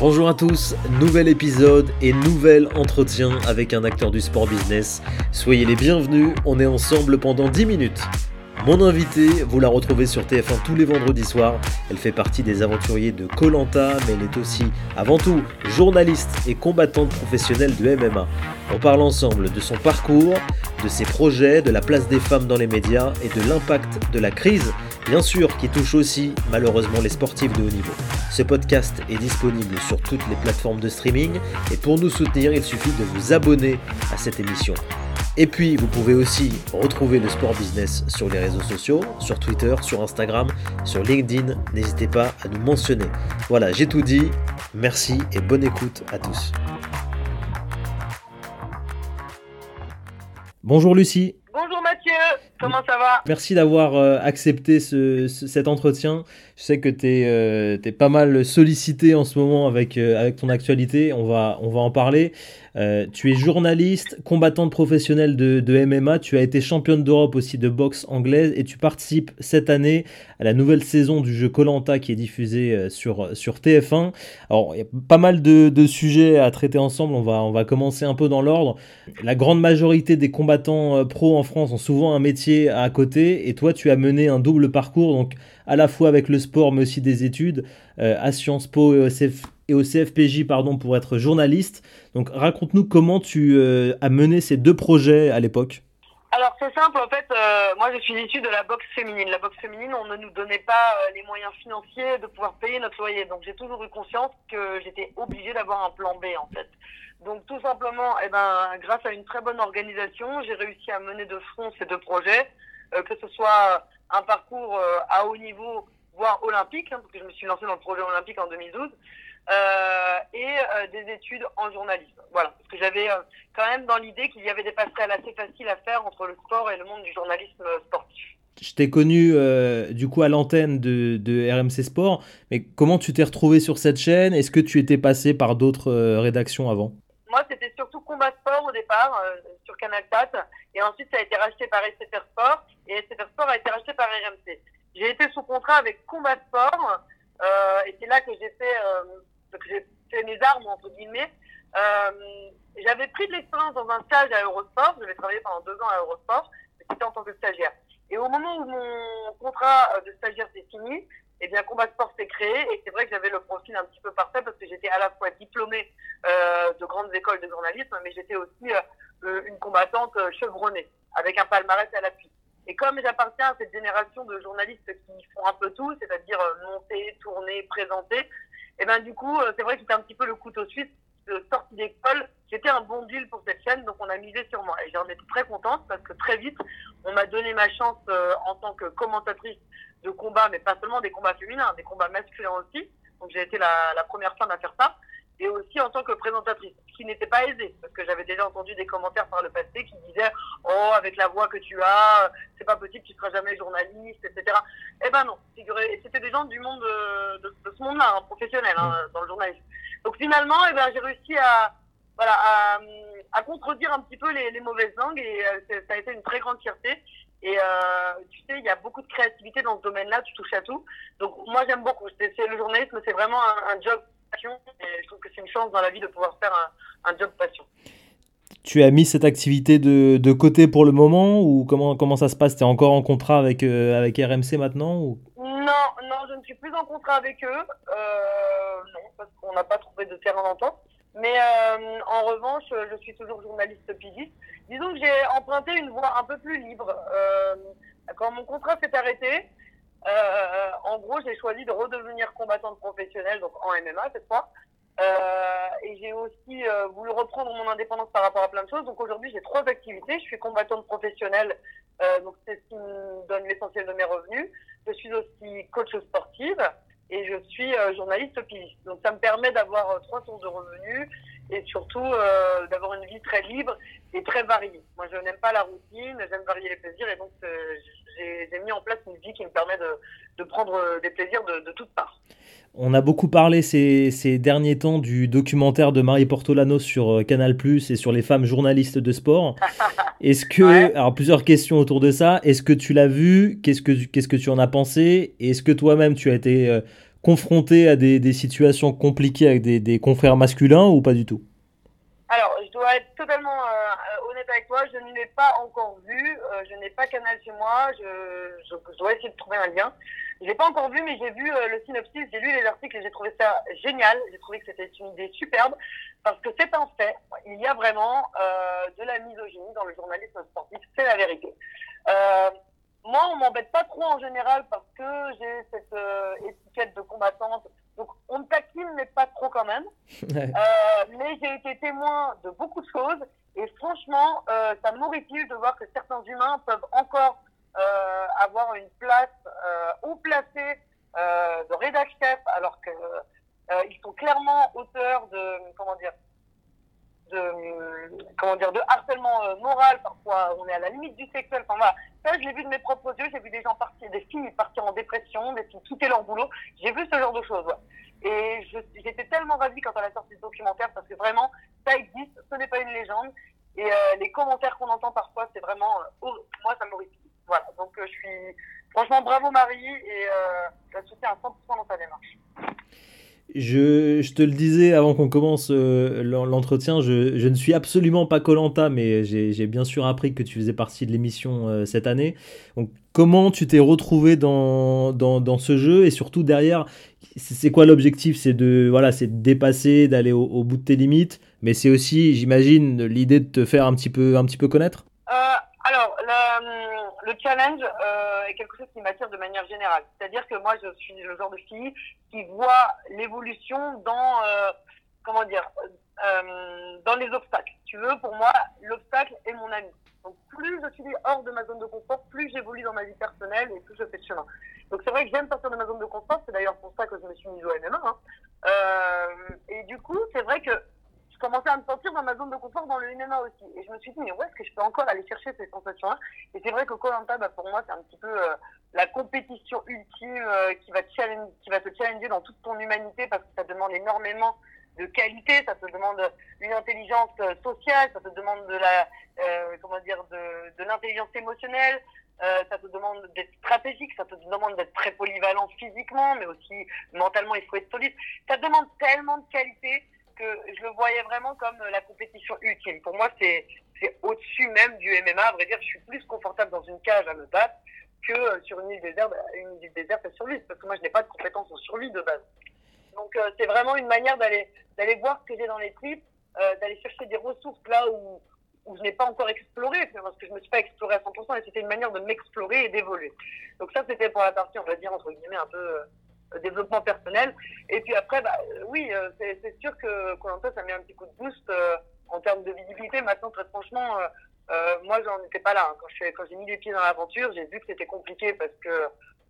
Bonjour à tous, nouvel épisode et nouvel entretien avec un acteur du sport business. Soyez les bienvenus, on est ensemble pendant 10 minutes. Mon invité, vous la retrouvez sur TF1 tous les vendredis soirs. Elle fait partie des aventuriers de Colanta, mais elle est aussi, avant tout, journaliste et combattante professionnelle de MMA. On parle ensemble de son parcours, de ses projets, de la place des femmes dans les médias et de l'impact de la crise, bien sûr, qui touche aussi malheureusement les sportifs de haut niveau. Ce podcast est disponible sur toutes les plateformes de streaming et pour nous soutenir, il suffit de vous abonner à cette émission. Et puis, vous pouvez aussi retrouver le sport business sur les réseaux sociaux, sur Twitter, sur Instagram, sur LinkedIn. N'hésitez pas à nous mentionner. Voilà, j'ai tout dit. Merci et bonne écoute à tous. Bonjour Lucie. Bonjour Mathieu, comment ça va? Merci d'avoir euh, accepté ce, cet entretien. Je sais que tu es, euh, pas mal sollicité en ce moment avec, euh, avec ton actualité, on va, on va en parler. Euh, tu es journaliste, combattante professionnelle de, MMA, tu as été championne d'Europe aussi de boxe anglaise et tu participes cette année à la nouvelle saison du jeu Colanta qui est diffusé euh, sur, sur TF1. Alors, il y a pas mal de, sujets à traiter ensemble, on va, on va commencer un peu dans l'ordre. La grande majorité des combattants euh, pro en France ont souvent un métier à côté et toi, tu as mené un double parcours, donc à la fois avec le sport mais aussi des études à Sciences Po et au CFPJ pardon, pour être journaliste. Donc raconte-nous comment tu euh, as mené ces deux projets à l'époque. Alors c'est simple, en fait, euh, moi je suis issue de la boxe féminine. La boxe féminine, on ne nous donnait pas euh, les moyens financiers de pouvoir payer notre loyer. Donc j'ai toujours eu conscience que j'étais obligée d'avoir un plan B en fait. Donc tout simplement, eh ben, grâce à une très bonne organisation, j'ai réussi à mener de front ces deux projets, que ce soit un parcours à haut niveau, voire olympique, hein, parce que je me suis lancée dans le projet olympique en 2012, euh, et euh, des études en journalisme. Voilà, parce que j'avais euh, quand même dans l'idée qu'il y avait des passerelles assez faciles à faire entre le sport et le monde du journalisme sportif. Je t'ai connu du coup à l'antenne de, de, RMC Sport, mais comment tu t'es retrouvé sur cette chaîne? Est-ce que tu étais passé par d'autres rédactions avant? Moi, c'était surtout Combat Sport départ sur Canal 4, et ensuite ça a été racheté par SFR Sport, et SFR Sport a été racheté par RMC. J'ai été sous contrat avec Combat Sport, et c'est là que j'ai fait j'ai fait mes armes entre guillemets. Euh, j'avais pris de l'expérience dans un stage à Eurosport. J'avais travaillé pendant deux ans à Eurosport, c'était en tant que stagiaire. Et au moment où mon contrat de stagiaire s'est fini, eh bien, Combat Sport s'est créé et c'est vrai que j'avais le profil un petit peu parfait parce que j'étais à la fois diplômée euh, de grandes écoles de journalisme, mais j'étais aussi euh, une combattante chevronnée avec un palmarès à l'appui. Et comme j'appartiens à cette génération de journalistes qui font un peu tout, c'est-à-dire monter, tourner, présenter, et ben du coup, euh, c'est vrai que c'était un petit peu le couteau suisse de sortie d'école. J'étais un bon deal pour cette chaîne, donc on a misé sur moi. Et j'en étais très contente parce que très vite, on m'a donné ma chance euh, en tant que commentatrice de combat, mais pas seulement des combats féminins, des combats masculins aussi. Donc j'ai été la, la première femme à faire ça et aussi en tant que présentatrice, ce qui n'était pas aisé, parce que j'avais déjà entendu des commentaires par le passé qui disaient Oh, avec la voix que tu as, c'est pas possible, tu seras jamais journaliste, etc. Eh ben non, c'était des gens du monde euh, de, ce monde-là, hein, professionnel, hein, mm. dans le journalisme. Donc finalement, eh ben, j'ai réussi à, voilà, à, contredire un petit peu les, mauvaises langues et euh, ça a été une très grande fierté. Et euh, tu sais, il y a beaucoup de créativité dans ce domaine-là, tu touches à tout. Donc moi j'aime beaucoup. C'est le journalisme, c'est vraiment un, un job passion et je trouve que c'est une chance dans la vie de pouvoir faire un, un job passion. Tu as mis cette activité de, de, côté pour le moment ou comment, comment ça se passe? Tu es encore en contrat avec, euh, avec RMC maintenant ou... Non, non, je ne suis plus en contrat avec eux. Euh, non, parce qu'on n'a pas trouvé de terrain d'entente. Mais euh, en revanche, je suis toujours journaliste pigiste. Disons que j'ai emprunté une voie un peu plus libre. quand mon contrat s'est arrêté, euh, en gros, j'ai choisi de redevenir combattante professionnelle, donc en MMA cette fois. Euh, et j'ai aussi euh, voulu reprendre mon indépendance par rapport à plein de choses. Donc aujourd'hui, j'ai trois activités. Je suis combattante professionnelle, euh, donc c'est ce qui me donne l'essentiel de mes revenus. Je suis aussi coach sportive et je suis euh, journaliste piste. Donc ça me permet d'avoir euh, trois sources de revenus et surtout d'avoir une vie très libre et très variée. Moi, je n'aime pas la routine, j'aime varier les plaisirs et donc j'ai mis en place une vie qui me permet de, de prendre des plaisirs de, de toutes parts. On a beaucoup parlé ces, ces, derniers temps du documentaire de Marie Portolano sur euh, Canal Plus et sur les femmes journalistes de sport. Est-ce que, alors plusieurs questions autour de ça. Est-ce que tu l'as vu? Qu'est-ce que qu'est-ce que tu en as pensé? Est-ce que toi-même tu as été euh, confronté à des, situations compliquées avec des, confrères masculins ou pas du tout? Alors, je dois être totalement euh, honnête avec toi, je ne l'ai pas encore vu, euh, je n'ai pas Canal chez moi, je, dois essayer de trouver un lien. Je l'ai pas encore vu, mais j'ai vu euh, le synopsis, j'ai lu les articles et j'ai trouvé ça génial. J'ai trouvé que c'était une idée superbe parce que c'est un fait. Il y a vraiment de la misogynie dans le journalisme sportif, c'est la vérité. Moi, on m'embête pas trop en général parce que j'ai cette euh, étiquette de combattante. Donc, on me taquine, mais pas trop quand même. Euh, mais j'ai été témoin de beaucoup de choses. Et franchement, euh, ça m'horripile de voir que certains humains peuvent encore euh, avoir une place euh, haut placée euh, de rédac chef alors que ils sont clairement auteurs de comment dire de comment dire de harcèlement euh, moral parfois on est à la limite du sexuel enfin voilà. Ça je l'ai vu de mes propres yeux j'ai vu des gens partir des filles partir en dépression des filles quitter leur boulot. J'ai vu ce genre de choses et j'étais tellement ravie quand on a sorti ce documentaire parce que vraiment ça existe ce n'est pas une légende. Et euh, les commentaires qu'on entend parfois c'est vraiment euh, moi ça m'horripile. Voilà. Donc je suis franchement bravo Marie et je la soutiens à 100% dans sa démarche je, je, te le disais avant qu'on commence euh, l'entretien, je, je, ne suis absolument pas Colanta, mais j'ai bien sûr appris que tu faisais partie de l'émission euh, cette année. Donc, comment tu t'es retrouvé dans, dans, dans, ce jeu? Et surtout derrière, c'est quoi l'objectif? C'est de voilà, c'est dépasser, d'aller au, bout de tes limites, mais c'est aussi, j'imagine, l'idée de te faire un petit peu un petit peu connaître? Euh, alors, le, le challenge euh, est quelque chose qui m'attire de manière générale. C'est-à-dire que moi, je suis le genre de fille qui voit l'évolution dans, euh, comment dire, euh, dans les obstacles. Tu veux, pour moi, l'obstacle est mon ami. Donc, plus je suis hors de ma zone de confort, plus j'évolue dans ma vie personnelle et plus je fais de chemin. Donc, c'est vrai que j'aime sortir de ma zone de confort. C'est d'ailleurs pour ça que je me suis mise au MMA. Hein. Et du coup, c'est vrai que commençais à me sentir dans ma zone de confort dans le MMA aussi. Et je me suis dit, mais où est-ce que je peux encore aller chercher ces sensations-là? Et c'est vrai que Colanta, bah, pour moi, c'est un petit peu euh, la compétition ultime euh, qui, va qui va te challenger dans toute ton humanité parce que ça demande énormément de qualité, ça te demande une intelligence euh, sociale, ça te demande de la, comment dire, de, de l'intelligence émotionnelle. ça te demande d'être stratégique, ça te demande d'être très polyvalent physiquement, mais aussi mentalement, il faut être solide. Ça demande tellement de qualité je le voyais vraiment comme la compétition ultime. Pour moi, c'est au-dessus même du MMA. À vrai dire, je suis plus confortable dans une cage à me battre que euh, sur une île déserte, une île déserte à survie, parce que moi, je n'ai pas de compétences en survie de base. Donc, euh, c'est vraiment une manière d'aller voir ce que j'ai dans les tripes, euh, d'aller chercher des ressources là où où je n'ai pas encore exploré, parce que je ne me suis pas exploré à 100%, et c'était une manière de m'explorer et d'évoluer. Donc ça, c'était pour la partie, on va dire, entre guillemets, un peu développement personnel. Et puis après, bah, oui, euh, c'est sûr que Colanta, ça met un petit coup de boost euh, en termes de visibilité. Maintenant, très franchement, euh, moi, j'en étais pas là. Hein. Quand j'ai mis les pieds dans l'aventure, j'ai vu que c'était compliqué parce que,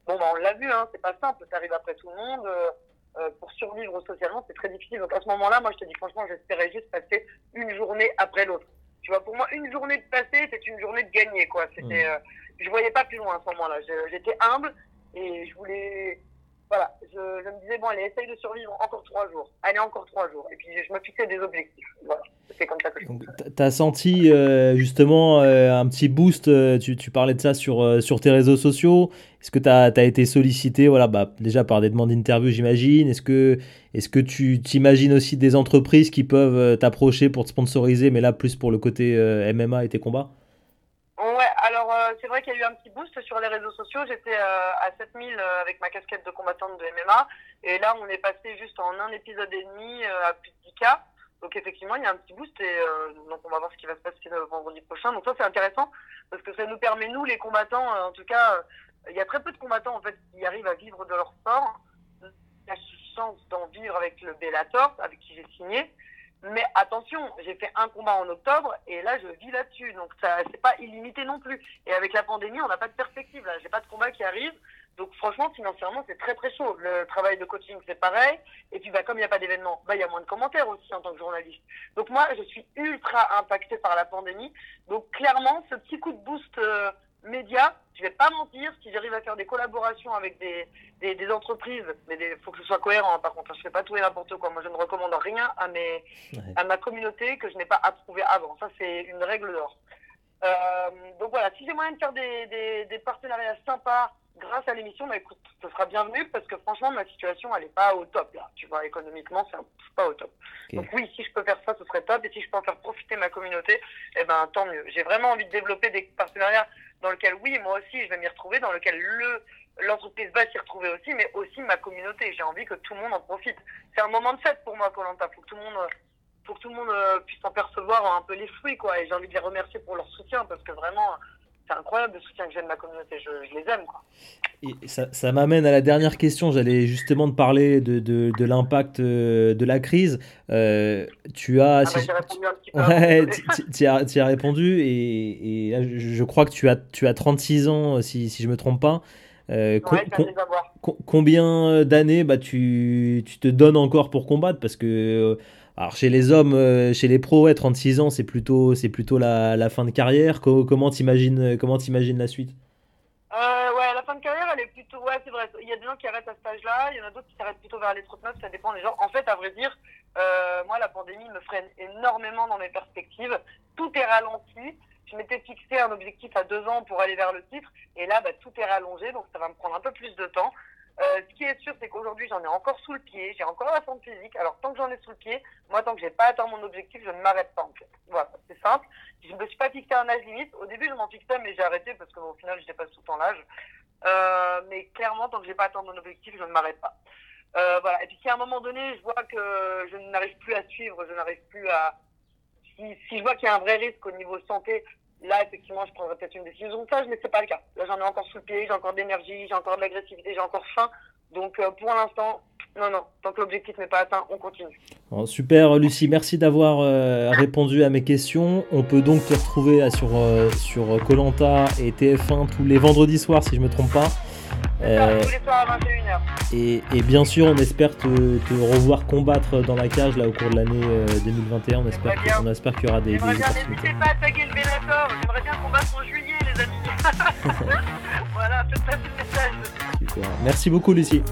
bon, bah, on l'a vu, hein, c'est pas simple. Ça arrive après tout le monde. pour survivre socialement, c'est très difficile. Donc à ce moment-là, moi, je te dis franchement, j'espérais juste passer une journée après l'autre. Tu vois, pour moi, une journée de passer, c'est une journée de gagner, quoi. C'était, mmh. je voyais pas plus loin à ce moment-là. J'étais humble et je voulais, voilà, je, me disais, bon, allez, essaye de survivre encore trois jours. Allez, encore trois jours. Et puis, je me fixais des objectifs. Voilà, c'est comme ça que je Tu as senti euh, justement euh, un petit boost, euh, tu, tu, parlais de ça sur, sur tes réseaux sociaux. Est-ce que tu as, été sollicité voilà, bah, déjà par des demandes d'interview, j'imagine Est-ce que, est -ce que tu t'imagines aussi des entreprises qui peuvent t'approcher pour te sponsoriser, mais là, plus pour le côté MMA et tes combats? Euh, c'est vrai qu'il y a eu un petit boost sur les réseaux sociaux. J'étais euh, à 7000 euh, avec ma casquette de combattante de MMA. Et là, on est passé juste en un épisode et demi à plus de 10 cas. Donc effectivement, il y a un petit boost et donc on va voir ce qui va se passer le vendredi prochain. Donc ça, c'est intéressant parce que ça nous permet, nous, les combattants, en tout cas, il y a très peu de combattants en fait qui arrivent à vivre de leur sport. La chance d'en vivre avec le Bellator, avec qui j'ai signé. Mais attention, j'ai fait un combat en octobre et là je vis là-dessus, donc ça c'est pas illimité non plus. Et avec la pandémie, on n'a pas de perspective là. J'ai pas de combat qui arrive, donc franchement financièrement c'est très très chaud. Le travail de coaching c'est pareil. Et puis bah comme il n'y a pas d'événement, bah il y a moins de commentaires aussi en tant que journaliste. Donc moi je suis ultra impacté par la pandémie. Donc clairement ce petit coup de boost euh, médias, je vais pas mentir, si j'arrive à faire des collaborations avec des, des, des entreprises, mais il faut que ce soit cohérent, par contre, je fais pas tout et n'importe quoi. Moi, je ne recommande rien à, mes, à ma communauté que je n'ai pas approuvé avant. Ça, c'est une règle d'or. Euh, donc voilà, si j'ai moyen de faire des, des, des partenariats sympas grâce à l'émission, bah, écoute, ce sera bienvenu parce que franchement, ma situation, elle est pas au top là. Tu vois, économiquement, c'est pas au top. Donc oui, si je peux faire ça, ce serait top. Et si je peux en faire profiter ma communauté, eh ben tant mieux. J'ai vraiment envie de développer des partenariats dans lesquels, oui, moi aussi, je vais m'y retrouver, dans lequel le l'entreprise va s'y retrouver aussi, mais aussi ma communauté. J'ai envie que tout le monde en profite. C'est un moment de fête pour moi, Colanta. Faut que tout le monde pour que tout le monde euh, puisse en percevoir un peu les fruits, quoi. Et j'ai envie de les remercier pour leur soutien, parce que vraiment, c'est incroyable le soutien que j'ai de ma communauté. Je, les aime, quoi. Et ça, ça m'amène à la dernière question. J'allais justement te parler de, de, de l'impact euh, de la crise. Euh, tu as. Ah bah, j'ai répondu un petit peu. Ouais, tu as, as, répondu. Et, et là, je crois que tu as, tu as 36 ans, si, si je ne me trompe pas. Euh, ouais, com combien d'années bah, tu, tu, te donnes encore pour combattre? Parce que alors chez les hommes, euh, chez les pros, ouais, 36 ans, c'est plutôt, c'est plutôt la, fin de carrière. comment t'imagines, comment t'imagines la suite? Euh, Ouais, la fin de carrière, elle est plutôt, ouais, c'est vrai. Il y a des gens qui arrêtent à cet âge-là, il y en a d'autres qui s'arrêtent plutôt vers les 39. Ça dépend des gens. En fait, à vrai dire, euh, moi, la pandémie me freine énormément dans mes perspectives. Tout est ralenti. Je m'étais fixé un objectif à deux ans pour aller vers le titre, et là, bah, tout est rallongé, donc ça va me prendre un peu plus de temps. Euh, ce qui est sûr, c'est qu'aujourd'hui, j'en ai encore sous le pied, j'ai encore la forme physique. Alors, tant que j'en ai sous le pied, moi, tant que j'ai pas atteint mon objectif, je ne m'arrête pas, en fait. Voilà, c'est simple. Je ne me suis pas fixé un âge limite. Au début, je m'en fixais, mais j'ai arrêté parce qu'au final, je dépasse tout le temps l'âge. Euh, mais clairement, tant que j'ai pas atteint mon objectif, je ne m'arrête pas. Euh, voilà. Et puis, si à un moment donné, je vois que je n'arrive plus à suivre, je n'arrive plus à. Si, si je vois qu'il y a un vrai risque au niveau santé, Là, effectivement, je prendrais peut-être une décision de ça, mais c'est pas le cas. Là, j'en ai encore sous le pied, j'ai encore d'énergie, j'ai encore de l'agressivité, j'ai encore faim. Donc, euh, pour l'instant, non, non. Tant que l'objectif n'est pas atteint, on continue. super, Lucie. Merci d'avoir euh, répondu à mes questions. On peut donc te retrouver euh, sur sur Colanta et TF1 tous les vendredis soirs, si je me trompe pas. Euh, tous les soirs à 21h. Et, et, bien sûr, on espère te, te, revoir combattre dans la cage là au cours de l'année 2021. On espère, on espère qu'il y aura des. J'aimerais bien, n'hésitez pas à taguer le Bellator. J'aimerais bien combattre en juillet, les amis. voilà, faites passer le message. Super. Merci beaucoup, Lucie.